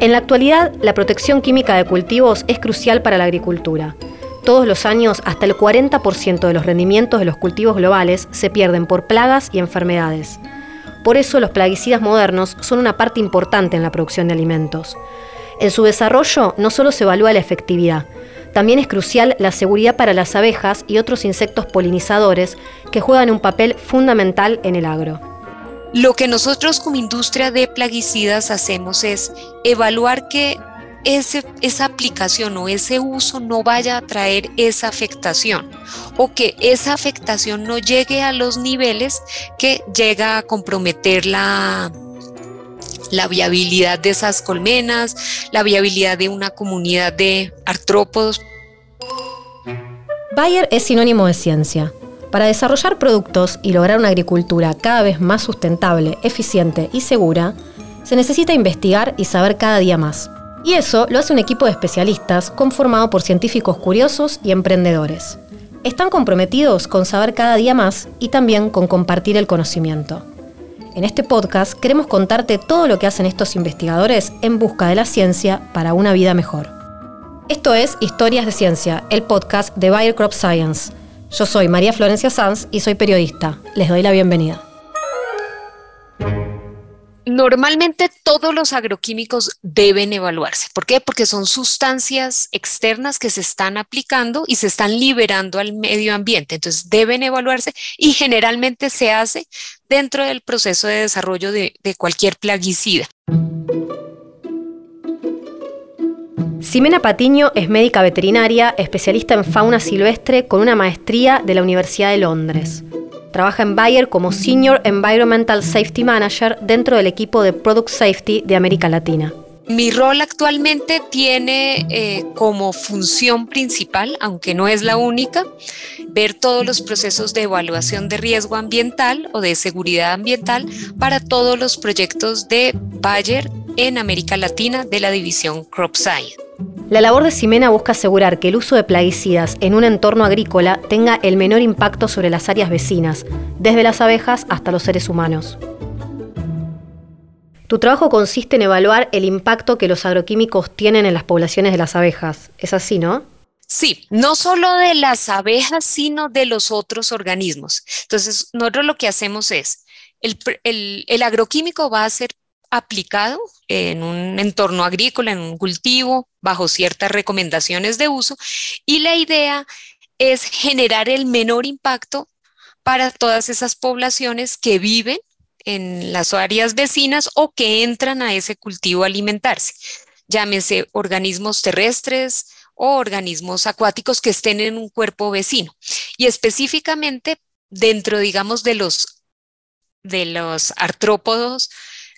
En la actualidad, la protección química de cultivos es crucial para la agricultura. Todos los años, hasta el 40% de los rendimientos de los cultivos globales se pierden por plagas y enfermedades. Por eso los plaguicidas modernos son una parte importante en la producción de alimentos. En su desarrollo no solo se evalúa la efectividad, también es crucial la seguridad para las abejas y otros insectos polinizadores que juegan un papel fundamental en el agro. Lo que nosotros como industria de plaguicidas hacemos es evaluar que esa aplicación o ese uso no vaya a traer esa afectación o que esa afectación no llegue a los niveles que llega a comprometer la, la viabilidad de esas colmenas, la viabilidad de una comunidad de artrópodos. Bayer es sinónimo de ciencia. Para desarrollar productos y lograr una agricultura cada vez más sustentable, eficiente y segura, se necesita investigar y saber cada día más. Y eso lo hace un equipo de especialistas conformado por científicos curiosos y emprendedores. Están comprometidos con saber cada día más y también con compartir el conocimiento. En este podcast queremos contarte todo lo que hacen estos investigadores en busca de la ciencia para una vida mejor. Esto es Historias de Ciencia, el podcast de Bayer Science. Yo soy María Florencia Sanz y soy periodista. Les doy la bienvenida. Normalmente todos los agroquímicos deben evaluarse. ¿Por qué? Porque son sustancias externas que se están aplicando y se están liberando al medio ambiente. Entonces deben evaluarse y generalmente se hace dentro del proceso de desarrollo de, cualquier plaguicida. Ximena Patiño es médica veterinaria, especialista en fauna silvestre con una maestría de la Universidad de Londres. Trabaja en Bayer como Senior Environmental Safety Manager dentro del equipo de Product Safety de América Latina. Mi rol actualmente tiene eh, como función principal, aunque no es la única, ver todos los procesos de evaluación de riesgo ambiental o de seguridad ambiental para todos los proyectos de Bayer en América Latina de la división Crop Science. La labor de Ximena busca asegurar que el uso de plaguicidas en un entorno agrícola tenga el menor impacto sobre las áreas vecinas, desde las abejas hasta los seres humanos. Tu trabajo consiste en evaluar el impacto que los agroquímicos tienen en las poblaciones de las abejas. ¿Es así, no? Sí, no solo de las abejas, sino de los otros organismos. Entonces, nosotros lo que hacemos es, el, el agroquímico va a ser aplicado en un entorno agrícola, en un cultivo, bajo ciertas recomendaciones de uso, y la idea es generar el menor impacto para todas esas poblaciones que viven en las áreas vecinas o que entran a ese cultivo a alimentarse, llámese organismos terrestres o organismos acuáticos que estén en un cuerpo vecino. Y específicamente dentro, digamos, de los, de los artrópodos,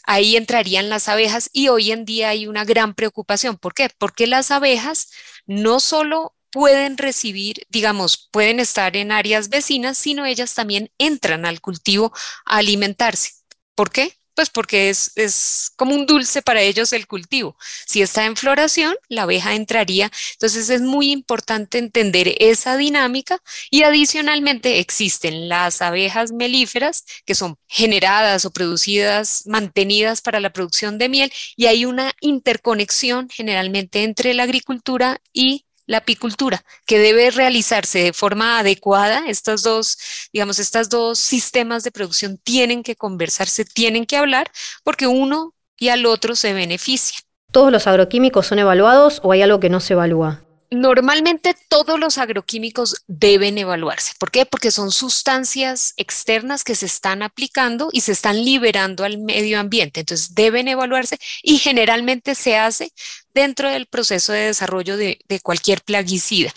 ahí entrarían las abejas y hoy en día hay una gran preocupación. ¿Por qué? Porque las abejas no solo pueden recibir, digamos, pueden estar en áreas vecinas, sino ellas también entran al cultivo a alimentarse. ¿Por qué? Pues porque es, como un dulce para ellos el cultivo. Si está en floración, la abeja entraría. Entonces es muy importante entender esa dinámica y adicionalmente existen las abejas melíferas que son generadas o producidas, mantenidas para la producción de miel y hay una interconexión generalmente entre la agricultura y la apicultura, que debe realizarse de forma adecuada. Estos dos, digamos, estos dos sistemas de producción tienen que conversarse, tienen que hablar, porque uno y al otro se benefician. ¿Todos los agroquímicos son evaluados o hay algo que no se evalúa? Normalmente todos los agroquímicos deben evaluarse. ¿Por qué? Porque son sustancias externas que se están aplicando y se están liberando al medio ambiente. Entonces deben evaluarse y generalmente se hace dentro del proceso de desarrollo de, cualquier plaguicida.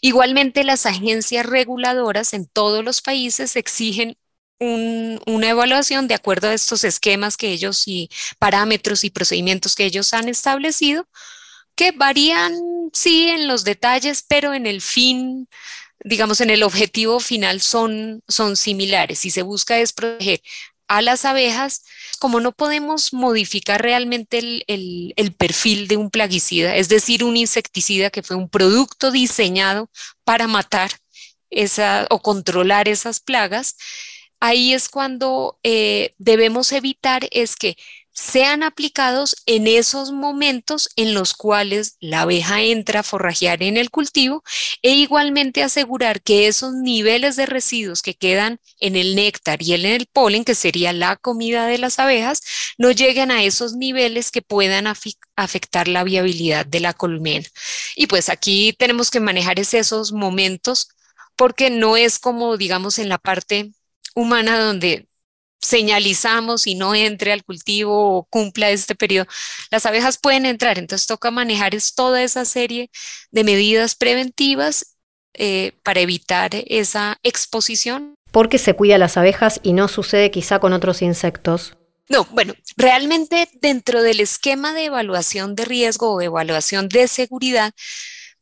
Igualmente las agencias reguladoras en todos los países exigen una evaluación de acuerdo a estos esquemas que ellos y parámetros y procedimientos que ellos han establecido que varían, sí, en los detalles, pero en el fin, digamos, en el objetivo final son, son similares. Si se busca es proteger a las abejas, como no podemos modificar realmente el, el, perfil de un plaguicida, es decir, un insecticida que fue un producto diseñado para matar esa, o controlar esas plagas, ahí es cuando eh, debemos evitar es que sean aplicados en esos momentos en los cuales la abeja entra a forrajear en el cultivo e igualmente asegurar que esos niveles de residuos que quedan en el néctar y en el polen, que sería la comida de las abejas, no lleguen a esos niveles que puedan afectar la viabilidad de la colmena. Y pues aquí tenemos que manejar esos momentos porque no es como, digamos, en la parte humana donde señalizamos y no entre al cultivo o cumpla este periodo, las abejas pueden entrar. Entonces toca manejar es toda esa serie de medidas preventivas eh, para evitar esa exposición. Porque se cuida las abejas y no sucede quizá con otros insectos. No, bueno, realmente dentro del esquema de evaluación de riesgo o evaluación de seguridad,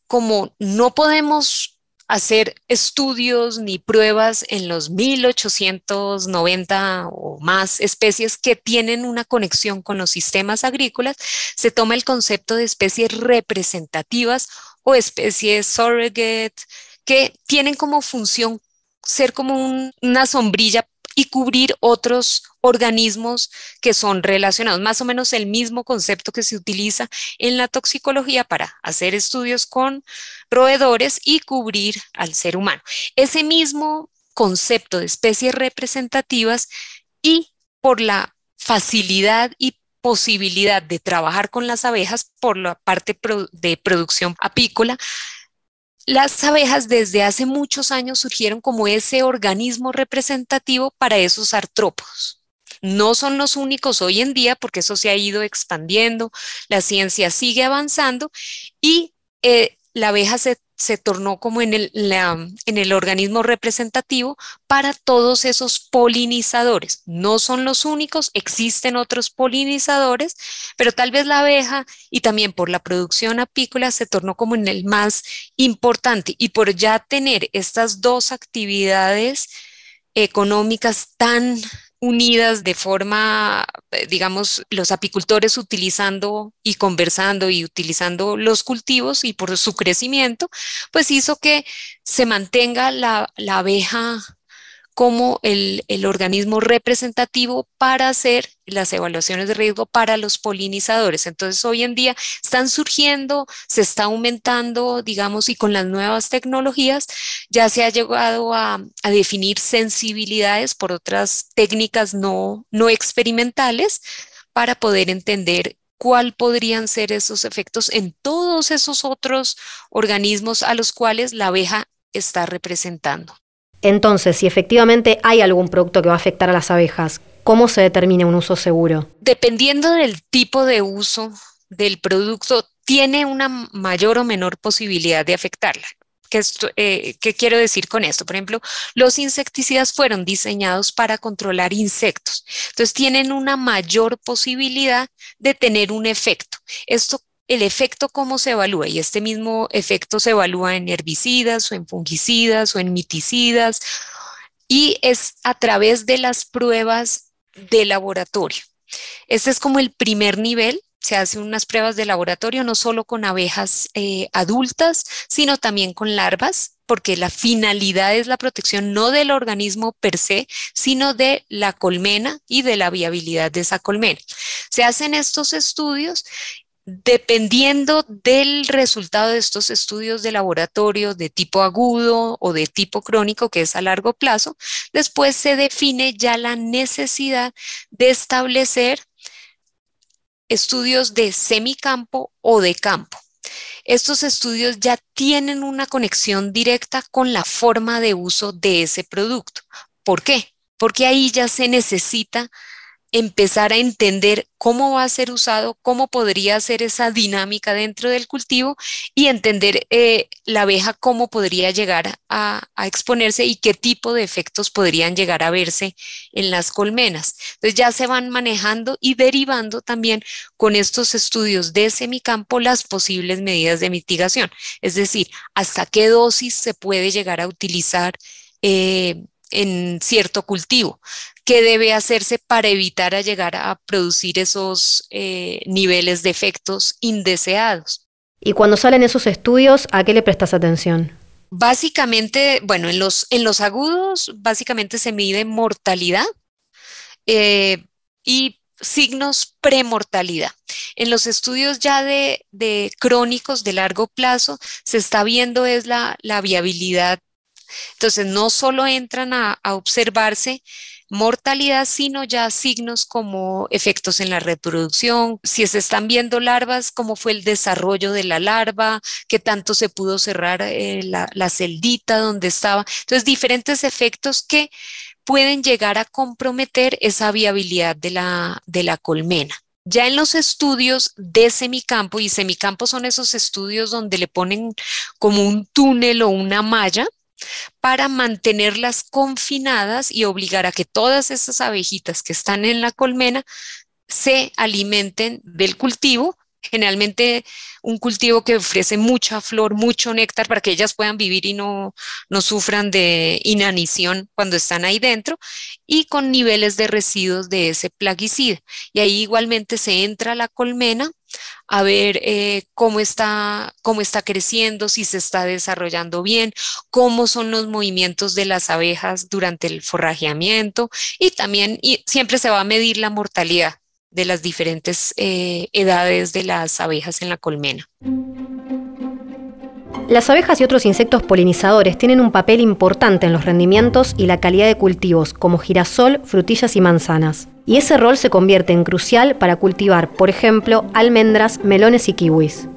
como no podemos hacer estudios ni pruebas en los 1890 o más especies que tienen una conexión con los sistemas agrícolas, se toma el concepto de especies representativas o especies surrogate que tienen como función ser como una sombrilla y cubrir otros organismos que son relacionados, más o menos el mismo concepto que se utiliza en la toxicología para hacer estudios con roedores y cubrir al ser humano. Ese mismo concepto de especies representativas y por la facilidad y posibilidad de trabajar con las abejas por la parte de producción apícola, las abejas desde hace muchos años surgieron como ese organismo representativo para esos artrópodos. No son los únicos hoy en día porque eso se ha ido expandiendo, la ciencia sigue avanzando y eh, la abeja se se tornó como en el, en el organismo representativo para todos esos polinizadores. No son los únicos, existen otros polinizadores, pero tal vez la abeja y también por la producción apícola se tornó como en el más importante. Y por ya tener estas dos actividades económicas tan unidas de forma, eh, digamos, los apicultores utilizando y conversando y utilizando los cultivos y por su crecimiento, pues hizo que se mantenga la, la abeja como el, organismo representativo para hacer las evaluaciones de riesgo para los polinizadores. Entonces, hoy en día están surgiendo, se está aumentando, digamos, y con las nuevas tecnologías ya se ha llegado a, definir sensibilidades por otras técnicas no, no experimentales para poder entender cuál podrían ser esos efectos en todos esos otros organismos a los cuales la abeja está representando. Entonces, si efectivamente hay algún producto que va a afectar a las abejas, ¿cómo se determina un uso seguro? Dependiendo del tipo de uso del producto, tiene una mayor o menor posibilidad de afectarla. ¿Qué, eh, ¿Qué, quiero decir con esto? Por ejemplo, los insecticidas fueron diseñados para controlar insectos. Entonces, tienen una mayor posibilidad de tener un efecto. Esto el efecto cómo se evalúa y este mismo efecto se evalúa en herbicidas o en fungicidas o en miticidas y es a través de las pruebas de laboratorio. Este es como el primer nivel. Se hacen unas pruebas de laboratorio no solo con abejas eh, adultas, sino también con larvas, porque la finalidad es la protección no del organismo per se, sino de la colmena y de la viabilidad de esa colmena. Se hacen estos estudios Dependiendo del resultado de estos estudios de laboratorio de tipo agudo o de tipo crónico, que es a largo plazo, después se define ya la necesidad de establecer estudios de semicampo o de campo. Estos estudios ya tienen una conexión directa con la forma de uso de ese producto. ¿Por qué? Porque ahí ya se necesita empezar a entender cómo va a ser usado, cómo podría ser esa dinámica dentro del cultivo y entender eh, la abeja cómo podría llegar a, exponerse y qué tipo de efectos podrían llegar a verse en las colmenas. Entonces ya se van manejando y derivando también con estos estudios de semicampo las posibles medidas de mitigación, es decir, hasta qué dosis se puede llegar a utilizar. Eh, en cierto cultivo. ¿Qué debe hacerse para evitar a llegar a producir esos eh, niveles de efectos indeseados? Y cuando salen esos estudios, ¿a qué le prestas atención? Básicamente, bueno, en los, en los agudos, básicamente se mide mortalidad eh, y signos premortalidad. En los estudios ya de, crónicos de largo plazo, se está viendo es la, viabilidad. Entonces, no solo entran a, observarse mortalidad, sino ya signos como efectos en la reproducción, si se están viendo larvas, cómo fue el desarrollo de la larva, qué tanto se pudo cerrar eh, la, celdita donde estaba. Entonces, diferentes efectos que pueden llegar a comprometer esa viabilidad de la colmena. Ya en los estudios de semicampo, y semicampo son esos estudios donde le ponen como un túnel o una malla para mantenerlas confinadas y obligar a que todas esas abejitas que están en la colmena se alimenten del cultivo generalmente un cultivo que ofrece mucha flor, mucho néctar para que ellas puedan vivir y no, no sufran de inanición cuando están ahí dentro y con niveles de residuos de ese plaguicida. Y ahí igualmente se entra a la colmena a ver eh, cómo, está, cómo está creciendo, si se está desarrollando bien, cómo son los movimientos de las abejas durante el forrajeamiento y también y siempre se va a medir la mortalidad de las diferentes eh, edades de las abejas en la colmena. Las abejas y otros insectos polinizadores tienen un papel importante en los rendimientos y la calidad de cultivos, como girasol, frutillas y manzanas. Y ese rol se convierte en crucial para cultivar, por ejemplo, almendras, melones y kiwis.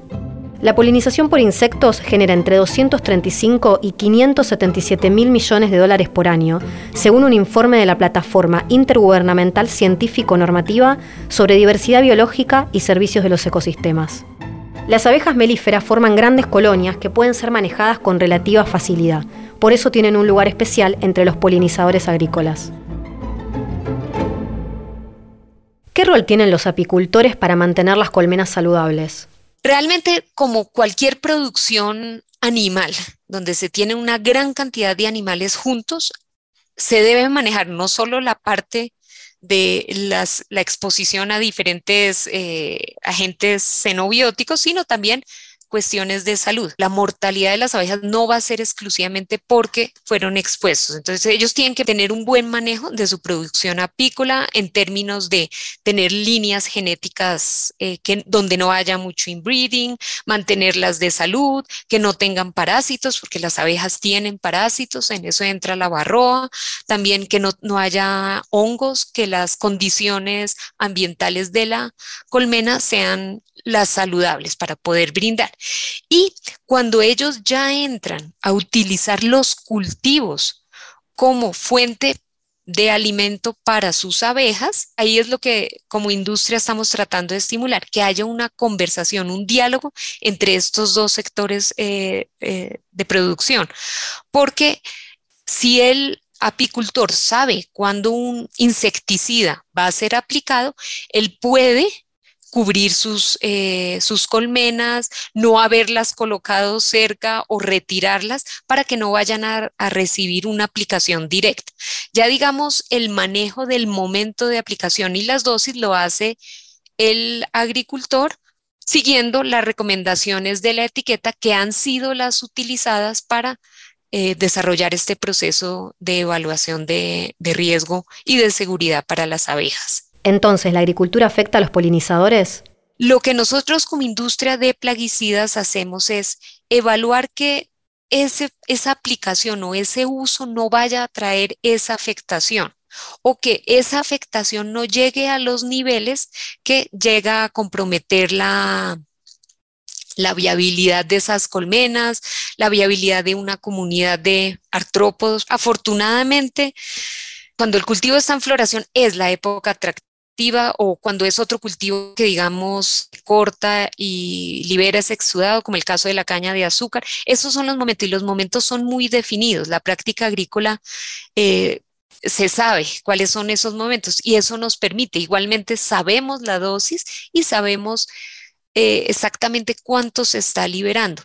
La polinización por insectos genera entre 235 y 577 mil millones de dólares por año, según un informe de la Plataforma Intergubernamental Científico-Normativa sobre Diversidad Biológica y Servicios de los Ecosistemas. Las abejas melíferas forman grandes colonias que pueden ser manejadas con relativa facilidad, por eso tienen un lugar especial entre los polinizadores agrícolas. Rol tienen los apicultores para mantener las colmenas saludables? Realmente, como cualquier producción animal, donde se tiene una gran cantidad de animales juntos, se debe manejar no solo la parte de la exposición a diferentes eh, agentes xenobióticos, sino también cuestiones de salud. La mortalidad de las abejas no va a ser exclusivamente porque fueron expuestos. Entonces ellos tienen que tener un buen manejo de su producción apícola en términos de tener líneas genéticas eh, que, donde no haya mucho inbreeding, mantenerlas de salud, que no tengan parásitos, porque las abejas tienen parásitos, en eso entra la barroa, también que no, no haya hongos, que las condiciones ambientales de la colmena sean las saludables para poder brindar. Y cuando ellos ya entran a utilizar los cultivos como fuente de alimento para sus abejas, ahí es lo que como industria estamos tratando de estimular, que haya una conversación, un diálogo entre estos dos sectores eh, eh, de producción. Porque si el apicultor sabe cuándo un insecticida va a ser aplicado, él puede cubrir sus, eh, sus colmenas, no haberlas colocado cerca o retirarlas para que no vayan a, recibir una aplicación directa. Ya digamos, el manejo del momento de aplicación y las dosis lo hace el agricultor siguiendo las recomendaciones de la etiqueta que han sido las utilizadas para eh, desarrollar este proceso de evaluación de riesgo y de seguridad para las abejas. Entonces, ¿la agricultura afecta a los polinizadores? Lo que nosotros como industria de plaguicidas hacemos es evaluar que esa aplicación o ese uso no vaya a traer esa afectación o que esa afectación no llegue a los niveles que llega a comprometer la, la viabilidad de esas colmenas, la viabilidad de una comunidad de artrópodos. Afortunadamente, cuando el cultivo está en floración es la época atractiva o cuando es otro cultivo que digamos corta y libera ese exudado, como el caso de la caña de azúcar. Esos son los momentos y los momentos son muy definidos. La práctica agrícola eh, se sabe cuáles son esos momentos y eso nos permite, igualmente sabemos la dosis y sabemos eh, exactamente cuánto se está liberando.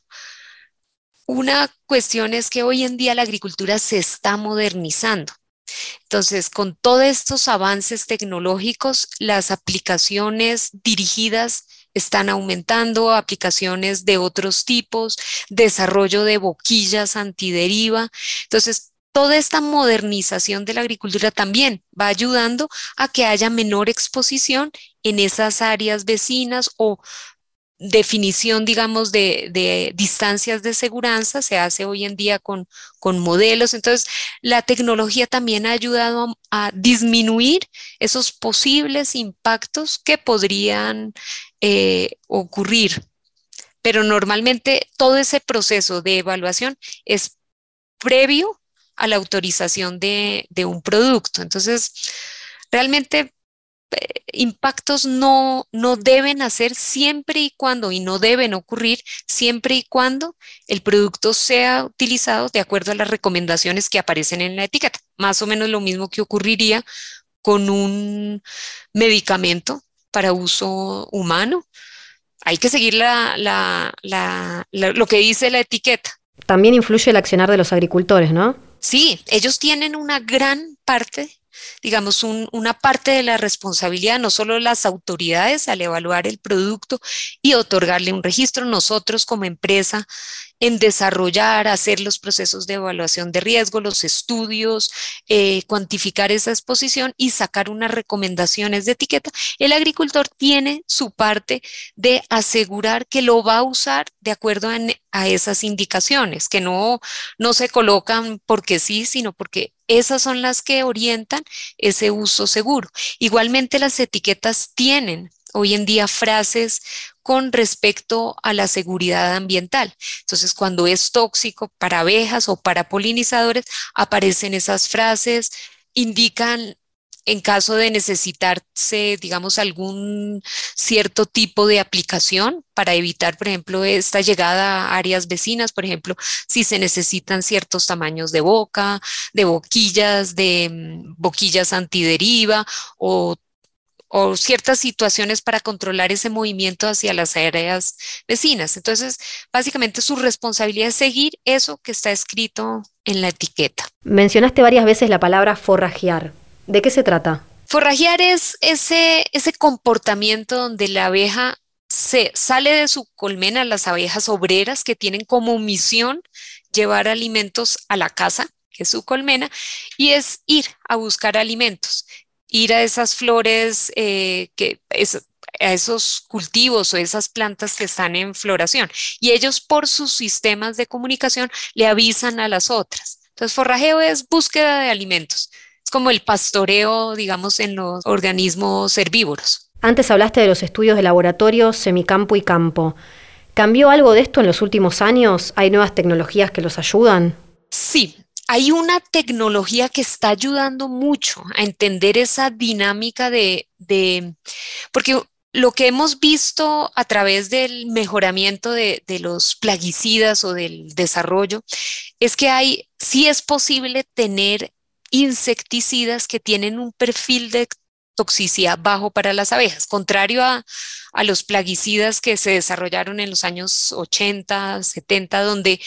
Una cuestión es que hoy en día la agricultura se está modernizando Entonces, con todos estos avances tecnológicos, las aplicaciones dirigidas están aumentando, aplicaciones de otros tipos, desarrollo de boquillas antideriva. Entonces, toda esta modernización de la agricultura también va ayudando a que haya menor exposición en esas áreas vecinas o definición, digamos, de, distancias de seguridad se hace hoy en día con, modelos. Entonces, la tecnología también ha ayudado a, disminuir esos posibles impactos que podrían eh, ocurrir. Pero normalmente todo ese proceso de evaluación es previo a la autorización de un producto. Entonces, realmente impactos no, no deben hacer siempre y cuando, y no deben ocurrir siempre y cuando el producto sea utilizado de acuerdo a las recomendaciones que aparecen en la etiqueta. Más o menos lo mismo que ocurriría con un medicamento para uso humano. Hay que seguir lo que dice la etiqueta. También influye el accionar de los agricultores, ¿no? Sí, ellos tienen una gran parte digamos, una parte de la responsabilidad, no solo las autoridades al evaluar el producto y otorgarle un registro, nosotros como empresa en desarrollar, hacer los procesos de evaluación de riesgo, los estudios, eh, cuantificar esa exposición y sacar unas recomendaciones de etiqueta, el agricultor tiene su parte de asegurar que lo va a usar de acuerdo a, a esas indicaciones, que no, no se colocan porque sí, sino porque esas son las que orientan ese uso seguro. Igualmente las etiquetas tienen hoy en día frases con respecto a la seguridad ambiental. Entonces, cuando es tóxico para abejas o para polinizadores, aparecen esas frases, indican en caso de necesitarse, digamos, algún cierto tipo de aplicación para evitar, por ejemplo, esta llegada a áreas vecinas, por ejemplo, si se necesitan ciertos tamaños de boca, de boquillas, de mm, boquillas antideriva o o ciertas situaciones para controlar ese movimiento hacia las áreas vecinas. Entonces, básicamente su responsabilidad es seguir eso que está escrito en la etiqueta. Mencionaste varias veces la palabra forrajear. ¿De qué se trata? Forrajear es ese, ese comportamiento donde la abeja se sale de su colmena, las abejas obreras que tienen como misión llevar alimentos a la casa, que es su colmena, y es ir a buscar alimentos ir a esas flores, eh, que a esos cultivos o esas plantas que están en floración. Y ellos por sus sistemas de comunicación le avisan a las otras. Entonces, forrajeo es búsqueda de alimentos. Es como el pastoreo, digamos, en los organismos herbívoros. Antes hablaste de los estudios de laboratorio, semicampo y campo. ¿Cambió algo de esto en los últimos años? ¿Hay nuevas tecnologías que los ayudan? Sí, hay una tecnología que está ayudando mucho a entender esa dinámica de, porque lo que hemos visto a través del mejoramiento de, los plaguicidas o del desarrollo es que hay, sí es posible tener insecticidas que tienen un perfil de toxicidad bajo para las abejas, contrario a, a, los plaguicidas que se desarrollaron en los años 80, 70, donde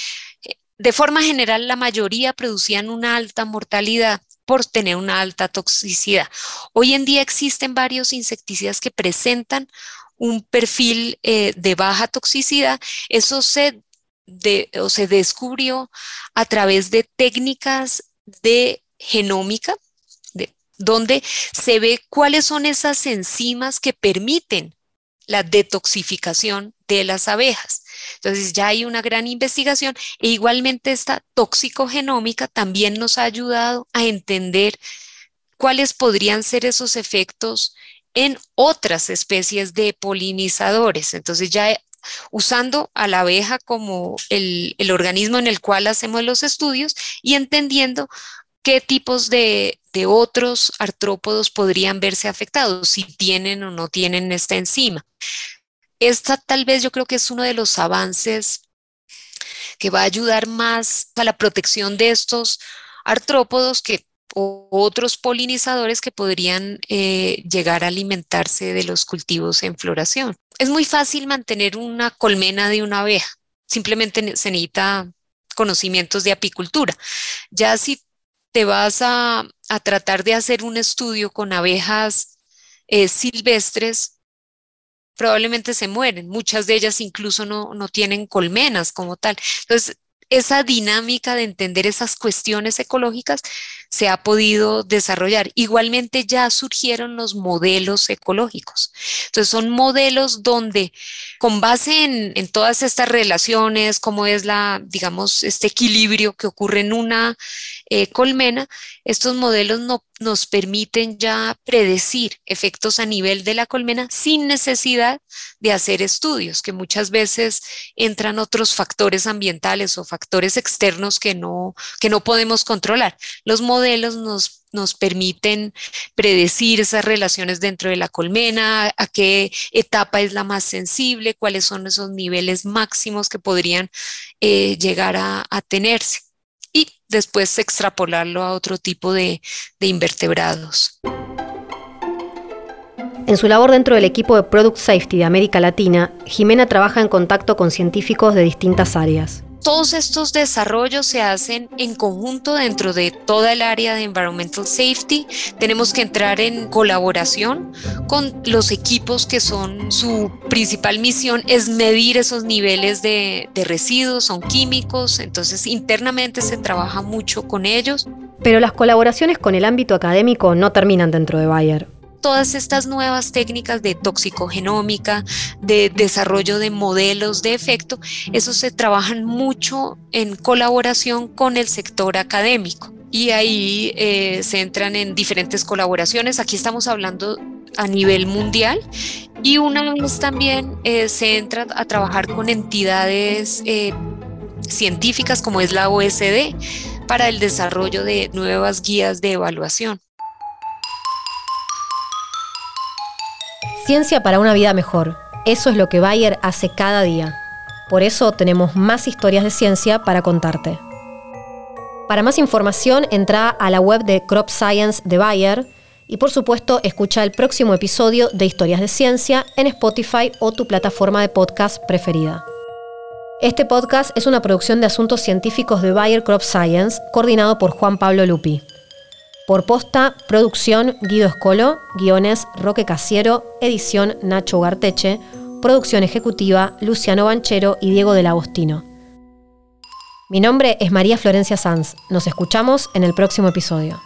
de forma general, la mayoría producían una alta mortalidad por tener una alta toxicidad. Hoy en día existen varios insecticidas que presentan un perfil eh, de baja toxicidad. Eso se, se descubrió a través de técnicas de genómica, donde se ve cuáles son esas enzimas que permiten la detoxificación de las abejas. Entonces ya hay una gran investigación e igualmente esta toxicogenómica también nos ha ayudado a entender cuáles podrían ser esos efectos en otras especies de polinizadores. Entonces ya usando a la abeja como el, organismo en el cual hacemos los estudios y entendiendo qué tipos de, de, otros artrópodos podrían verse afectados, si tienen o no tienen esta enzima. Esta tal vez yo creo que es uno de los avances que va a ayudar más a la protección de estos artrópodos que otros polinizadores que podrían eh, llegar a alimentarse de los cultivos en floración. Es muy fácil mantener una colmena de una abeja, simplemente se necesita conocimientos de apicultura. Ya si te vas a, tratar de hacer un estudio con abejas eh, silvestres, probablemente se mueren. Muchas de ellas incluso no, no tienen colmenas como tal. Entonces, esa dinámica de entender esas cuestiones ecológicas se ha podido desarrollar. Igualmente ya surgieron los modelos ecológicos. Entonces son modelos donde con base en, todas estas relaciones, como es la, digamos, este equilibrio que ocurre en una eh, colmena, estos modelos no, nos permiten ya predecir efectos a nivel de la colmena sin necesidad de hacer estudios, que muchas veces entran otros factores ambientales o factores externos que no, que no podemos controlar. Los modelos nos, nos permiten predecir esas relaciones dentro de la colmena, a qué etapa es la más sensible, cuáles son esos niveles máximos que podrían eh, llegar a, tenerse y después extrapolarlo a otro tipo de, de invertebrados. En su labor dentro del equipo de Product Safety de América Latina, Jimena trabaja en contacto con científicos de distintas áreas. Todos estos desarrollos se hacen en conjunto dentro de toda el área de environmental safety. Tenemos que entrar en colaboración con los equipos que son su principal misión es medir esos niveles de, residuos, son químicos, entonces internamente se trabaja mucho con ellos. Pero las colaboraciones con el ámbito académico no terminan dentro de Bayer todas estas nuevas técnicas de toxicogenómica, de desarrollo de modelos de efecto, eso se trabajan mucho en colaboración con el sector académico. Y ahí eh, se entran en diferentes colaboraciones. Aquí estamos hablando a nivel mundial y una vez también eh, se entra a trabajar con entidades eh, científicas como es la OSD para el desarrollo de nuevas guías de evaluación. Ciencia para una vida mejor. Eso es lo que Bayer hace cada día. Por eso tenemos más historias de ciencia para contarte. Para más información, entra a la web de Crop Science de Bayer y por supuesto escucha el próximo episodio de Historias de Ciencia en Spotify o tu plataforma de podcast preferida. Este podcast es una producción de asuntos científicos de Bayer Crop Science, coordinado por Juan Pablo Lupi. Por posta, producción Guido Escolo, guiones Roque Casiero, edición Nacho Garteche, producción ejecutiva Luciano Banchero y Diego del Agostino. Mi nombre es María Florencia Sanz. Nos escuchamos en el próximo episodio.